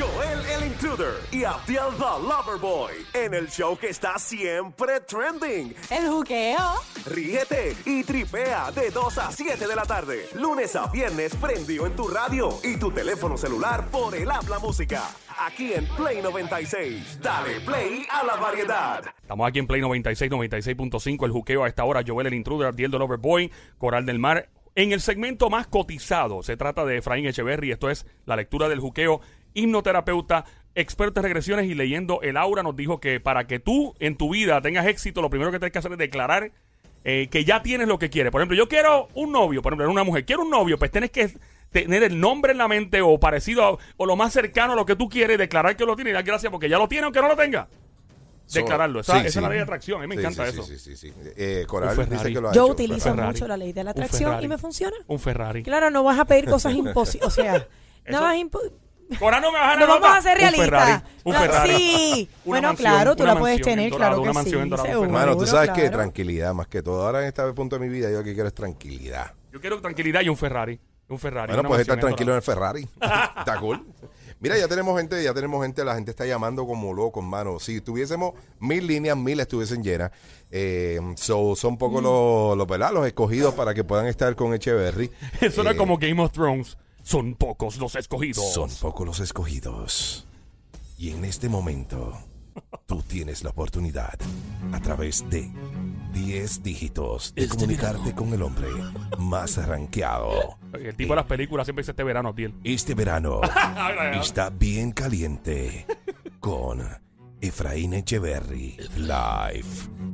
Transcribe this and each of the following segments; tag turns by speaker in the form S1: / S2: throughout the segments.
S1: Joel el Intruder y Abdiel the Lover Boy en el show que está siempre trending.
S2: El juqueo.
S1: Ríete y tripea de 2 a 7 de la tarde, lunes a viernes prendido en tu radio y tu teléfono celular por el habla música. Aquí en Play 96. Dale play a la variedad.
S3: Estamos aquí en Play 96, 96.5, el juqueo a esta hora, Joel el Intruder, Abdiel the Lover Boy, Coral del Mar. En el segmento más cotizado, se trata de Efraín Echeverry, esto es la lectura del juqueo, hipnoterapeuta, experto en regresiones y leyendo el aura, nos dijo que para que tú en tu vida tengas éxito, lo primero que tienes que hacer es declarar eh, que ya tienes lo que quieres. Por ejemplo, yo quiero un novio, por ejemplo, era una mujer, quiero un novio, pues tienes que tener el nombre en la mente o parecido a- o lo más cercano a lo que tú quieres, declarar que lo tienes y dar gracias porque ya lo tiene aunque no lo tenga. Declararlo, esa,
S4: Sí,
S3: esa
S4: sí.
S3: es la ley de atracción, a mí me
S4: Sí,
S3: encanta
S4: sí,
S3: eso.
S4: Sí, sí, sí. sí. Eh, Coral
S3: Un Ferrari.
S4: dice que lo ha
S5: Yo
S4: hecho.
S5: utilizo
S3: Ferrari.
S5: mucho la ley de la atracción y me funciona.
S3: Un Ferrari.
S5: Claro, no vas a pedir cosas imposibles. O sea, no vas a
S3: Ahora no me vas a
S5: No vamos a ser
S3: Un Ferrari.
S5: realistas.
S3: Un
S5: No,
S3: Ferrari.
S5: sí.
S3: Una
S5: Bueno,
S3: mansión,
S5: claro, tú
S3: una
S5: la puedes
S3: mansión en
S5: tener,
S3: Dorado,
S5: claro
S3: una
S5: que
S3: mansión en
S5: sí,
S3: Dorado, un
S5: seguro.
S3: Ferrari.
S4: Hermano, tú sabes que
S5: claro.
S4: tranquilidad, más que todo. Ahora en este punto de mi vida, yo lo que quiero es tranquilidad.
S3: Yo quiero tranquilidad y un Ferrari. Un Ferrari.
S4: Bueno,
S3: una
S4: pues estar
S3: en
S4: tranquilo en
S3: Dorado.
S4: el Ferrari. Está cool. Mira, ya tenemos gente, ya tenemos gente, la gente está llamando como loco, hermano. Si tuviésemos mil líneas, mil estuviesen llenas. Eh, so, son
S3: Mm.
S4: pocos los, los, ¿verdad? los escogidos para que puedan estar con Echeverry.
S3: Eso era
S4: Eh,
S3: como Game of Thrones. Son pocos los escogidos.
S4: Son pocos los escogidos. Y en este momento, tú tienes la oportunidad, a través de 10 dígitos, de comunicarte con el hombre más rankeado.
S3: El tipo de las películas siempre dice este verano, Tiel.
S4: Este verano está bien caliente con Efraín Echeverry Live.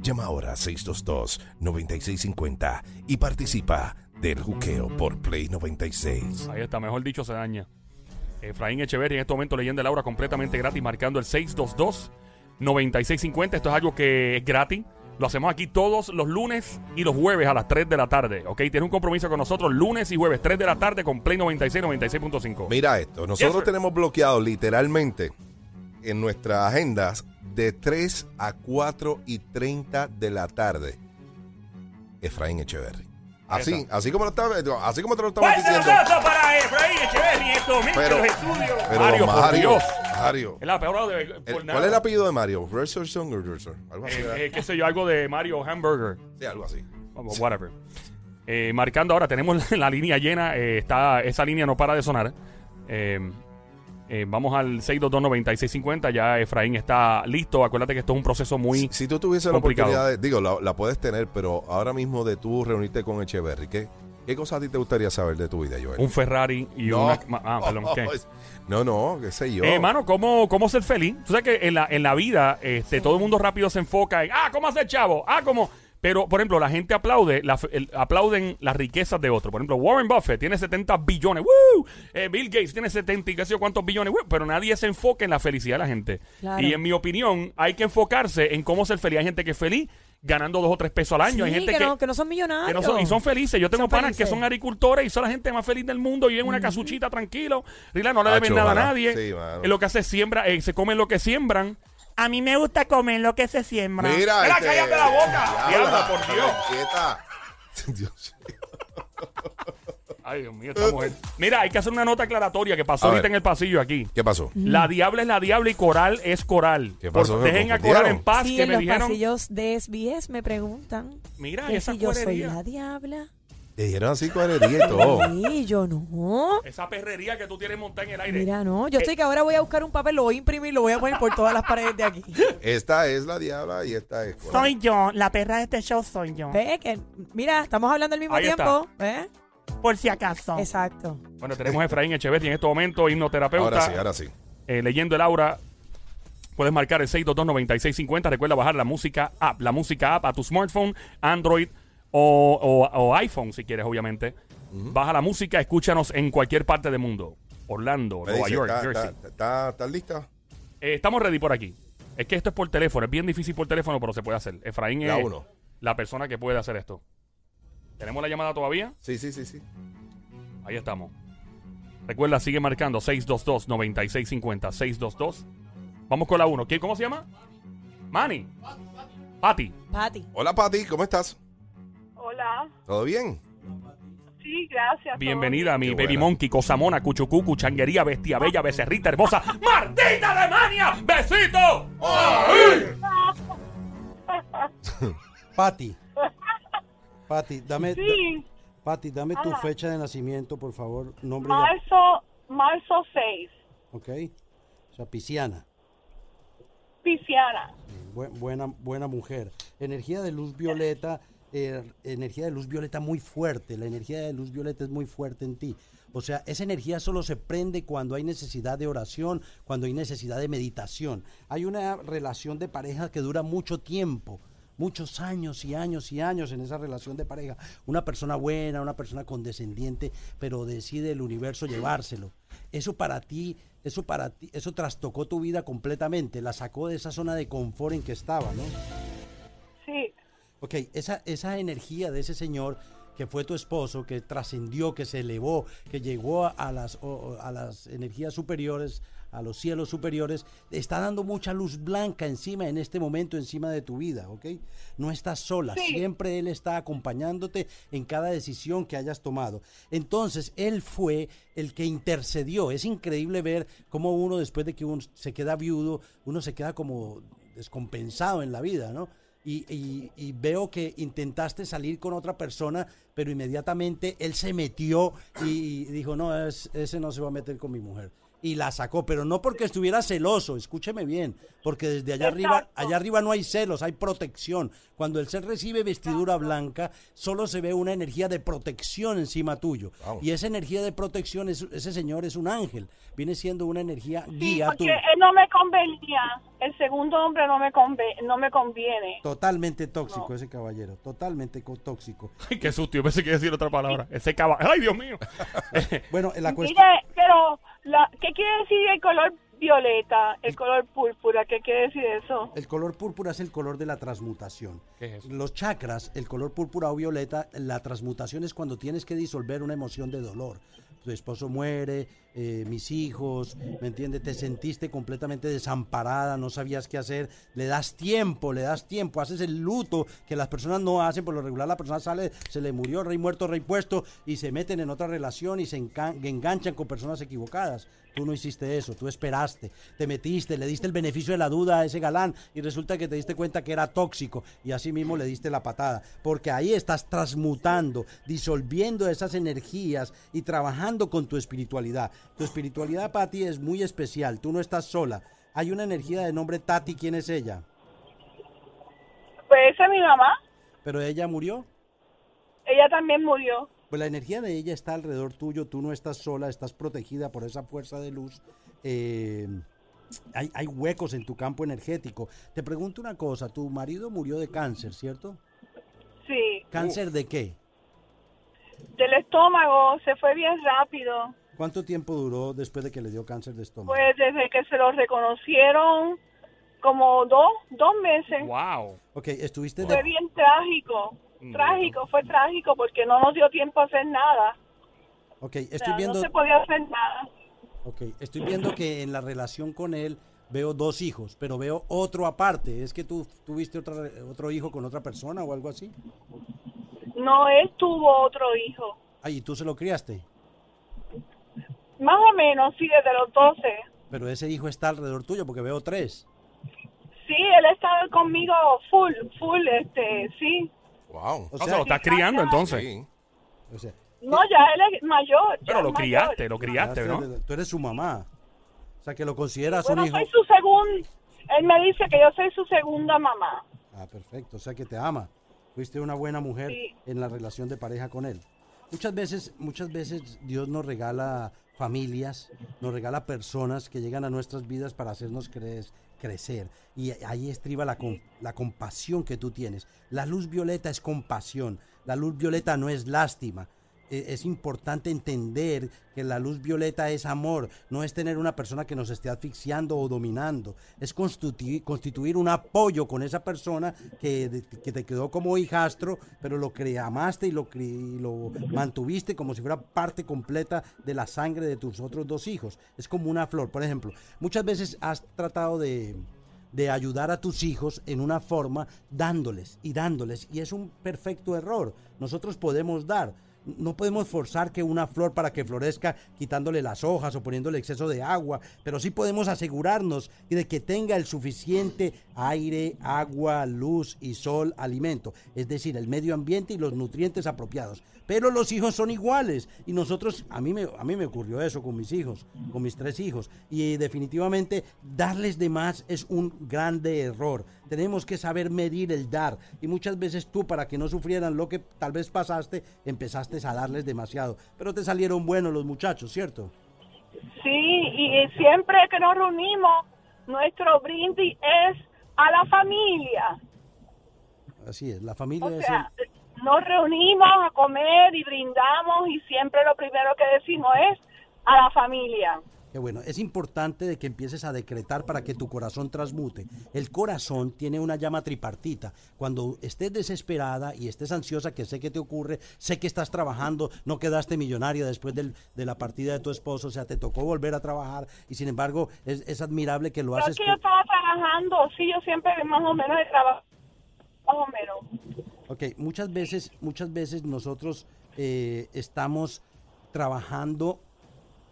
S4: Llama ahora 622-9650 y participa del juqueo por Play 96.
S3: Ahí está, mejor dicho, se daña. Efraín Echeverri en este momento leyendo el aura completamente gratis, marcando el 622-9650. Esto es algo que es gratis. Lo hacemos aquí todos los lunes y los jueves a las 3 de la tarde. ¿Ok? Tienes un compromiso con nosotros lunes y jueves, 3 de la tarde con Play 96, 96.5.
S4: Mira esto, nosotros tenemos bloqueado literalmente en nuestras agendas de 3 a 4 y 30 de la tarde. Efraín Echeverry. Así,
S3: está.
S4: así como, lo estaba- así como te lo estamos
S3: ¡Fuerte el
S4: diciendo.
S3: aplauso para Efraín Echeverri en estos momentos
S4: Pero-
S3: en los estudios!
S4: Pero
S3: Mario, por
S4: Mario,
S3: Dios.
S4: Mario.
S3: Es la peor de,
S4: El-
S3: por
S4: ¿Cuál
S3: nada.
S4: es el apellido de Mario? Richardson o? Algo así. ¿verdad?
S3: Eh, eh, qué sé yo, algo de Mario Hamburger.
S4: sí, algo así.
S3: Vamos, whatever. Eh, marcando ahora, tenemos la línea llena. eh, está, esa línea no para de sonar. Eh, eh, vamos al 622-9650. Ya Efraín está listo. Acuérdate que esto es un proceso muy.
S4: Si tú tuviese la
S3: complicado.
S4: oportunidad, de, digo, la, la puedes tener, pero ahora mismo de tú reunirte con Echeverry, ¿qué, ¿qué cosas a ti te gustaría saber de tu vida, Joel?
S3: Un Ferrari y
S4: No.
S3: una. Ah, perdón, ¿qué?
S4: No, no, qué sé yo.
S3: Eh, mano, ¿cómo, ¿cómo ser feliz? Tú sabes que en la, en la vida este, todo el mundo rápido se enfoca en, ah, ¿cómo hacer chavo? Ah, ¿cómo? Pero, por ejemplo, la gente aplaude, la, el- aplauden las riquezas de otros. Por ejemplo, Warren Buffett tiene 70 billones. ¡Woo! Eh, Bill Gates tiene 70 y qué sé yo cuántos billones. ¡Woo! Pero nadie se enfoca en la felicidad de la gente.
S5: Claro.
S3: Y en mi opinión, hay que enfocarse en cómo ser feliz. Hay gente que es feliz ganando dos o tres pesos al año. hay
S5: Sí,
S3: gente
S5: que,
S3: que,
S5: no, que no son millonarios.
S3: que no son- y son felices. Yo tengo
S5: Son
S3: panas que son agricultores y son la gente más feliz del mundo. Y en una casuchita tranquilo. Rila, no le deben
S4: Acho,
S3: nada a nadie.
S4: Sí.
S3: Es lo que hace es siembra, eh, se comen lo que siembran. A mí me gusta comer lo que se siembra.
S4: Mira,
S3: Mira,
S4: este-
S3: cállate la boca. Diabla, por Dios.
S4: Quieta. Dios.
S3: Ay, Dios mío, esta mujer. Mira, hay que hacer una nota aclaratoria que pasó
S4: A
S3: ahorita
S4: ver.
S3: en el pasillo aquí.
S4: ¿Qué pasó?
S3: La diabla es la diabla y coral es coral.
S4: ¿Qué
S3: Por-
S4: pasó?
S3: dejen a
S4: ¿Confundieron?
S3: coral en paz
S5: Sí,
S3: que
S5: en
S3: me
S5: los
S3: dijeron.
S5: pasillos de SBS me preguntan
S3: Mira,
S5: que
S3: esa
S5: si yo soy
S3: cuerería.
S5: la diabla.
S4: Te dijeron así cuarería y todo.
S5: Sí, yo no.
S3: Esa perrería que tú tienes montada en el aire.
S5: Mira, no. Yo estoy que ahora voy a buscar un papel, lo voy a imprimir, lo voy a poner por todas las paredes de aquí.
S4: Esta es la diabla y esta es. coral.
S6: Soy yo, la perra de este show soy yo.
S5: Ve que, mira, estamos hablando al mismo
S3: Ahí está.
S5: tiempo. ¿Ve?
S6: Por si acaso.
S5: Exacto.
S3: Bueno, tenemos a Efraín Echeverri en este momento, hipnoterapeuta.
S4: Ahora sí, ahora sí.
S3: eh, leyendo el aura. Puedes marcar el 622-9650. Recuerda bajar la música app. La música app a tu smartphone, Android o, o- o iPhone, si quieres, obviamente. Baja la música, escúchanos en cualquier parte del mundo. Orlando,
S4: Me
S3: Nueva
S4: dice,
S3: York,
S4: ¿está-
S3: Jersey.
S4: está- está- ¿Estás lista?
S3: Eh, estamos ready por aquí. Es que esto es por teléfono. Es bien difícil por teléfono, pero se puede hacer. Efraín
S4: La
S3: es
S4: uno.
S3: la persona que puede hacer esto. ¿Tenemos la llamada todavía?
S4: Sí, sí, sí, sí.
S3: Ahí estamos. Recuerda, sigue marcando 622-9650. 622. Vamos con la 1. ¿Quién, ¿Cómo se llama? Manny. Patty.
S5: Patty.
S4: Hola, Pati, ¿cómo estás?
S2: Hola.
S4: ¿Todo bien?
S2: Sí, gracias.
S3: Bienvenida a mi
S4: Qué
S3: baby
S4: buena.
S3: monkey, cosamona, cuchucucu, changuería, bestia bella, becerrita hermosa. ¡Martita Alemania! ¡Besito!
S7: Pati. Pati, dame,
S2: Sí,
S7: Pati, dame tu
S2: Ajá.
S7: fecha de nacimiento, por favor. Nombre y
S2: marzo, marzo 6,
S7: Ok. O sea, pisciana.
S2: pisciana.
S7: Bu- buena, buena mujer. Energía de luz violeta, eh, energía de luz violeta muy fuerte. La energía de luz violeta es muy fuerte en ti. O sea, esa energía solo se prende cuando hay necesidad de oración, cuando hay necesidad de meditación. Hay una relación de pareja que dura mucho tiempo. Muchos años y años y años en esa relación de pareja. Una persona buena, una persona condescendiente, pero decide el universo llevárselo. Eso para ti, eso para ti, eso trastocó tu vida completamente. La sacó de esa zona de confort en que estaba, ¿no? Ok, esa, esa energía de ese señor que fue tu esposo, que trascendió, que se elevó, que llegó a las, a las energías superiores, a los cielos superiores, está dando mucha luz blanca encima en este momento, encima de tu vida, ¿ok? No estás sola,
S2: Sí.
S7: siempre Él está acompañándote en cada decisión que hayas tomado. Entonces, Él fue el que intercedió. Es increíble ver cómo uno, después de que uno se queda viudo, uno se queda como descompensado en la vida, ¿no? Y, veo que intentaste salir con otra persona, pero inmediatamente él se metió y dijo, no, es- ese no se va a meter con mi mujer. Y la sacó, pero no porque estuviera celoso, escúcheme bien, porque desde allá arriba, allá arriba no hay celos, hay protección. Cuando el ser recibe vestidura blanca, solo se ve una energía de protección encima tuyo.
S4: Wow.
S7: Y esa energía de protección, es- ese señor es un ángel, viene siendo una energía
S2: sí,
S7: guía
S2: porque
S7: tuya.
S2: él no me convenía. El segundo hombre no me, conve- no me conviene.
S7: Totalmente tóxico ese caballero, totalmente co- tóxico.
S3: Ay, qué susto. Yo pensé que iba a decir otra palabra. Ese caballo. ¡Ay, Dios mío!
S7: Bueno, la
S2: Mire,
S7: cuestión...
S2: pero, la, ¿qué quiere decir el color violeta, el color púrpura? ¿Qué quiere decir eso?
S7: El color púrpura es el color de la transmutación.
S3: ¿Qué es eso?
S7: Los chakras, el color púrpura o violeta, la transmutación es cuando tienes que disolver una emoción de dolor. Tu esposo muere, eh, mis hijos, ¿me entiendes? Te sentiste completamente desamparada, no sabías qué hacer. Le das tiempo, le das tiempo, haces el luto que las personas no hacen. Por lo regular, la persona sale, se le murió, rey muerto, rey puesto, y se meten en otra relación y se enganchan con personas equivocadas. Tú no hiciste eso, tú esperaste, te metiste, le diste el beneficio de la duda a ese galán y resulta que te diste cuenta que era tóxico y así mismo le diste la patada. Porque ahí estás transmutando, disolviendo esas energías y trabajando con tu espiritualidad. Tu espiritualidad para ti es muy especial, tú no estás sola. Hay una energía de nombre Tati, ¿quién es ella?
S2: Pues esa es mi mamá.
S7: Pero ella murió.
S2: Ella también murió.
S7: Pues la energía de ella está alrededor tuyo, tú no estás sola, estás protegida por esa fuerza de luz. Eh, hay, hay huecos en tu campo energético. Te pregunto una cosa, tu marido murió de cáncer, ¿cierto?
S2: Sí,
S7: ¿Cáncer de qué?
S2: del estómago, se fue bien rápido.
S7: ¿Cuánto tiempo duró después de que le dio cáncer de estómago?
S2: Pues desde que se lo reconocieron, como dos, dos meses.
S3: ¡Wow!
S7: ok, estuviste
S2: Fue
S7: de,
S2: bien trágico. Trágico, fue trágico porque no nos dio tiempo a hacer nada.
S7: ok,
S2: O
S7: estoy
S2: sea,
S7: viendo,
S2: No se podía hacer nada.
S7: ok, estoy viendo que en la relación con él veo dos hijos, pero veo otro aparte. ¿Es que tú tuviste otra, otro hijo con otra persona o algo así?
S2: No, él tuvo otro hijo.
S7: Ay, ¿y tú se lo criaste?
S2: Más o menos, sí, desde los 12.
S7: Pero ese hijo está alrededor tuyo porque veo tres.
S2: Sí, él estaba conmigo full, full, este, sí.
S4: Wow.
S7: O
S3: O sea, lo estás criando entonces.
S4: Sí.
S7: o sea,
S2: No, ya él es mayor.
S3: Pero lo
S2: mayor.
S3: criaste, lo criaste, ¿no?
S7: Tú eres su mamá. O sea, que lo consideras
S2: Bueno,
S7: un hijo.
S2: soy su segundo. Él me dice que yo soy su segunda mamá.
S7: Ah, perfecto. O sea, que te ama. Fuiste una buena mujer
S2: Sí.
S7: en la relación de pareja con él. Muchas veces, muchas veces Dios nos regala familias, nos regala personas que llegan a nuestras vidas para hacernos cre- crecer. Y ahí estriba la, com- la compasión que tú tienes. La luz violeta es compasión. La luz violeta no es lástima. Eh, es importante entender que la luz violeta es amor, no es tener una persona que nos esté asfixiando o dominando, es constituir, constituir un apoyo con esa persona que, que te quedó como hijastro, pero lo que amaste y lo, y lo mantuviste como si fuera parte completa de la sangre de tus otros dos hijos. Es como una flor, por ejemplo, muchas veces has tratado de de ayudar a tus hijos en una forma dándoles y dándoles. Y es un perfecto error. Nosotros podemos dar. No podemos forzar que una flor para que florezca quitándole las hojas o poniéndole exceso de agua, pero sí podemos asegurarnos de que tenga el suficiente aire, agua, luz y sol, alimento, es decir, el medio ambiente y los nutrientes apropiados. Pero los hijos son iguales y nosotros, a mí me, a mí me ocurrió eso con mis hijos, con mis tres hijos, y definitivamente darles de más es un grande error. Tenemos que saber medir el dar y muchas veces tú para que no sufrieran lo que tal vez pasaste, empezaste a darles demasiado, pero te salieron buenos los muchachos, ¿cierto?
S2: Sí, y, y siempre que nos reunimos, nuestro brindis es a la familia.
S7: Así es, la familia
S2: O
S7: es
S2: sea, nos reunimos a comer y brindamos y siempre lo primero que decimos es a la familia.
S7: Qué bueno, es importante de que empieces a decretar para que tu corazón transmute. El corazón tiene una llama tripartita. Cuando estés desesperada y estés ansiosa, que sé que te ocurre, sé que estás trabajando, no quedaste millonaria después del- de la partida de tu esposo, o sea, te tocó volver a trabajar y sin embargo es, es admirable que lo
S2: Pero
S7: haces.
S2: que yo estaba trabajando, sí, yo siempre más o menos he trabajado, más o menos.
S7: Ok, muchas veces, muchas veces nosotros eh, estamos trabajando,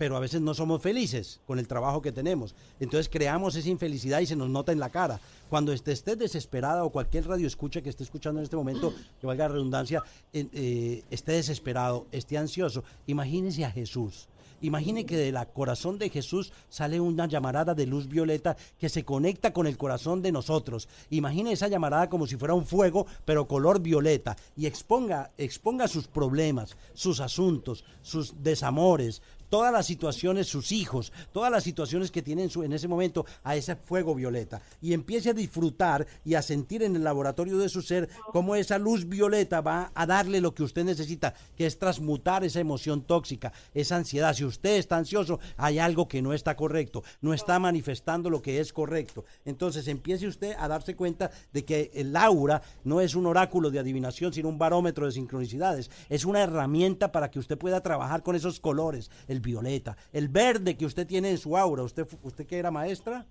S7: pero a veces no somos felices con el trabajo que tenemos. Entonces creamos esa infelicidad y se nos nota en la cara. Cuando esté- estés desesperada o cualquier radio escucha que esté escuchando en este momento, que valga la redundancia, eh, eh, esté desesperado, esté ansioso, imagínese a Jesús. Imagine que del corazón de Jesús sale una llamarada de luz violeta que se conecta con el corazón de nosotros. Imagine esa llamarada como si fuera un fuego, pero color violeta. Y exponga, exponga sus problemas, sus asuntos, sus desamores, todas las situaciones, sus hijos, todas las situaciones que tienen su- en ese momento a ese fuego violeta. Y empiece a disfrutar y a sentir en el laboratorio de su ser cómo esa luz violeta va a darle lo que usted necesita, que es transmutar esa emoción tóxica, esa ansiedad. Si usted está ansioso, hay algo que no está correcto, no está manifestando lo que es correcto. Entonces empiece usted a darse cuenta de que el aura no es un oráculo de adivinación, sino un barómetro de sincronicidades. Es una herramienta para que usted pueda trabajar con esos colores, el violeta, el verde que usted tiene en su aura. ¿Usted, usted que era maestra?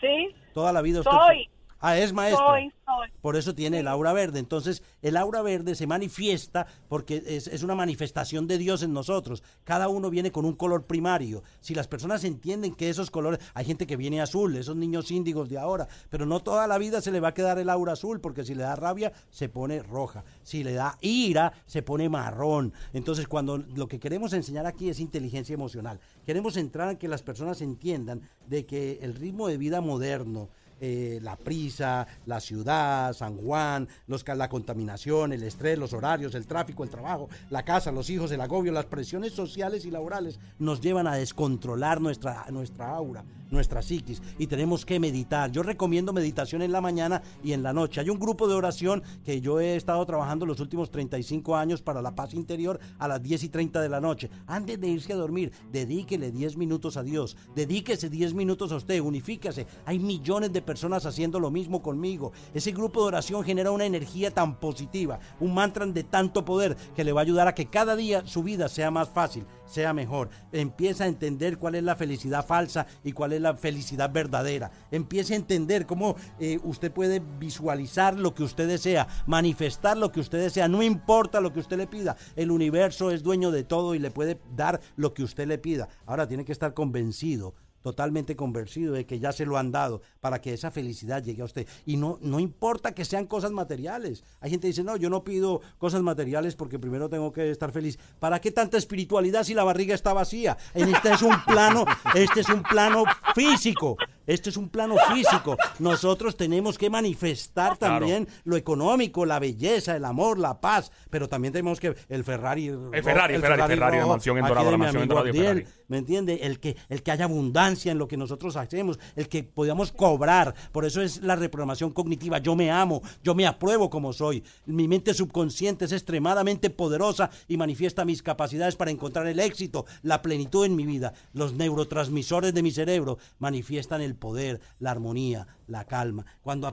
S2: ¿Sí?
S7: Toda la vida usted
S2: Soy.
S7: Ah, es maestra.
S2: Soy, soy.
S7: Por eso tiene el aura verde. Entonces, el aura verde se manifiesta porque es, es una manifestación de Dios en nosotros. Cada uno viene con un color primario. Si las personas entienden que esos colores, hay gente que viene azul, esos niños índigos de ahora, pero no toda la vida se le va a quedar el aura azul, porque si le da rabia, se pone roja. Si le da ira, se pone marrón. Entonces, cuando lo que queremos enseñar aquí es inteligencia emocional, queremos entrar en que las personas entiendan de que el ritmo de vida moderno, eh, la prisa, la ciudad, San Juan, los, la contaminación, el estrés, los horarios, el tráfico, el trabajo, la casa, los hijos, el agobio, las presiones sociales y laborales nos llevan a descontrolar nuestra, nuestra aura, nuestra psiquis y tenemos que meditar. Yo recomiendo meditación en la mañana y en la noche. Hay un grupo de oración que yo he estado trabajando los últimos 35 años para la paz interior a las 10 y 30 de la noche. Antes de irse a dormir, dedíquele 10 minutos a Dios, dedíquese 10 minutos a usted, unifíquese. Hay millones de personas haciendo lo mismo conmigo. Ese grupo de oración genera una energía tan positiva, un mantra de tanto poder que le va a ayudar a que cada día su vida sea más fácil, sea mejor. Empieza a entender cuál es la felicidad falsa y cuál es la felicidad verdadera. Empiece a entender cómo eh, usted puede visualizar lo que usted desea, manifestar lo que usted desea, no importa lo que usted le pida. El universo es dueño de todo y le puede dar lo que usted le pida. Ahora tiene que estar convencido totalmente convencido de que ya se lo han dado para que esa felicidad llegue a usted. Y no, no importa que sean cosas materiales. Hay gente que dice, no, yo no pido cosas materiales porque primero tengo que estar feliz. ¿Para qué tanta espiritualidad si la barriga está vacía? Este es un plano, este es un plano físico. Esto es un plano físico. Nosotros tenemos que manifestar
S3: Claro.
S7: también lo económico, la belleza, el amor, la paz, pero también tenemos que el Ferrari,
S3: El Ferrari, el Ferrari, Ferrari, la mansión en Dorado,
S7: de
S3: la mansión en Dorado Ferrari.
S7: ¿Me entiende? El que, el que haya abundancia en lo que nosotros hacemos, el que podamos cobrar. Por eso es la reprogramación cognitiva. Yo me amo, yo me apruebo como soy. Mi mente subconsciente es extremadamente poderosa y manifiesta mis capacidades para encontrar el éxito, la plenitud en mi vida. Los neurotransmisores de mi cerebro manifiestan el poder, la armonía, la calma. Cuando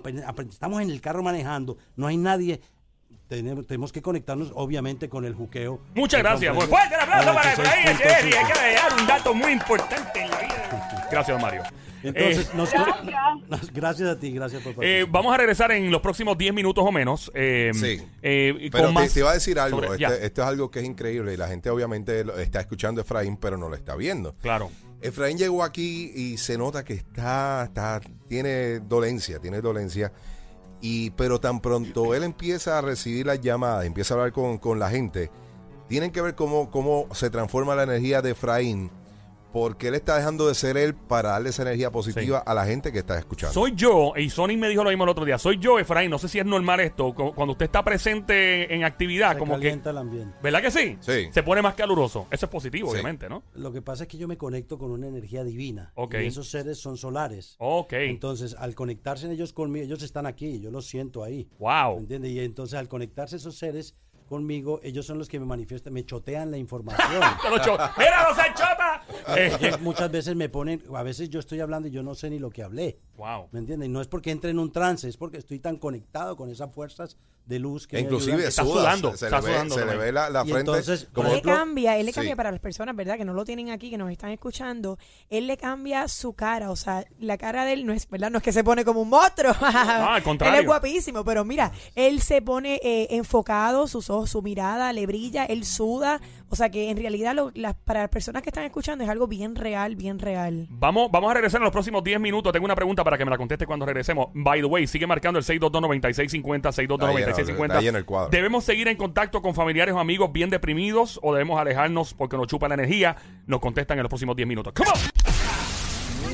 S7: estamos en el carro manejando, no hay nadie. Tenemos, tenemos que conectarnos, obviamente, con el juqueo.
S3: Muchas
S7: ¿Me
S3: gracias.
S7: Comprende?
S3: fuerte el aplauso para Efraín
S7: 96.5.
S3: Echeverry. Hay que dejar un dato muy importante en la vida. Gracias, Mario.
S7: Entonces,
S3: Eh,
S7: nos-
S2: Gracias.
S7: nos- gracias a ti, gracias por
S3: eh, vamos a regresar en los próximos 10 minutos o menos. eh,
S4: Sí.
S3: eh,
S4: Pero
S3: con
S4: te,
S3: más
S4: te iba a decir algo.
S3: sobre- ya,
S4: este- esto es algo que es increíble y la gente obviamente lo- está escuchando a Efraín, pero no lo está viendo.
S3: claro.
S4: Efraín llegó aquí y se nota que está, está, tiene dolencia, tiene dolencia. Y, pero tan pronto él empieza a recibir las llamadas, empieza a hablar con, con la gente, tienen que ver cómo, cómo se transforma la energía de Efraín, porque él está dejando de ser él para darle esa energía positiva a la gente que está escuchando.
S3: Soy yo, y Sony me dijo lo mismo el otro día. Soy yo, Efraín. No sé si es normal esto. cu- Cuando usted está presente en actividad,
S7: Se
S3: como que.
S7: calienta el ambiente.
S3: ¿Verdad que sí?
S4: Sí.
S3: Se pone más caluroso. Eso es positivo,
S4: Sí.
S3: obviamente, ¿no?
S7: Lo que pasa es que yo me conecto con una energía divina.
S3: Ok.
S7: Y esos seres son solares.
S3: Ok.
S7: Entonces, al conectarse ellos conmigo, ellos están aquí, yo los siento ahí.
S3: Wow.
S7: ¿Me entiendes? Y entonces, al conectarse esos seres conmigo, ellos son los que me manifiestan, me chotean la información.
S3: ¡Mira, los
S7: Ellos muchas veces me ponen, a veces yo estoy hablando y yo no sé ni lo que hablé.
S3: wow.
S7: ¿Me entiendes? Y no es porque entre en un trance, es porque estoy tan conectado con esas fuerzas de luz que
S4: inclusive.
S3: Está
S4: suda,
S3: sudando,
S4: se, se
S3: está
S4: le ve,
S3: sudando
S4: se le ve la, la frente
S7: entonces,
S4: como
S5: Él le cambia, él le
S4: Sí.
S5: cambia para las personas, ¿verdad? Que no lo tienen aquí, que nos están escuchando. Él le cambia su cara, o sea, la cara de él no es, ¿verdad? No es que se pone como un monstruo.
S3: al contrario.
S5: Él es guapísimo, pero mira, él se pone eh, enfocado, sus ojos, su mirada le brilla, él suda. O sea que en realidad lo- las- para las personas que están escuchando es algo bien real, bien real.
S3: Vamos, vamos a regresar en los próximos 10 minutos. Tengo una pregunta para que me la conteste cuando regresemos. By the way, sigue marcando el 622-9650, 622-9650.
S4: Está lleno el cuadro.
S3: ¿Debemos seguir en contacto con familiares o amigos bien deprimidos o debemos alejarnos porque nos chupa la energía? Nos contestan en los próximos 10 minutos. ¡Come on!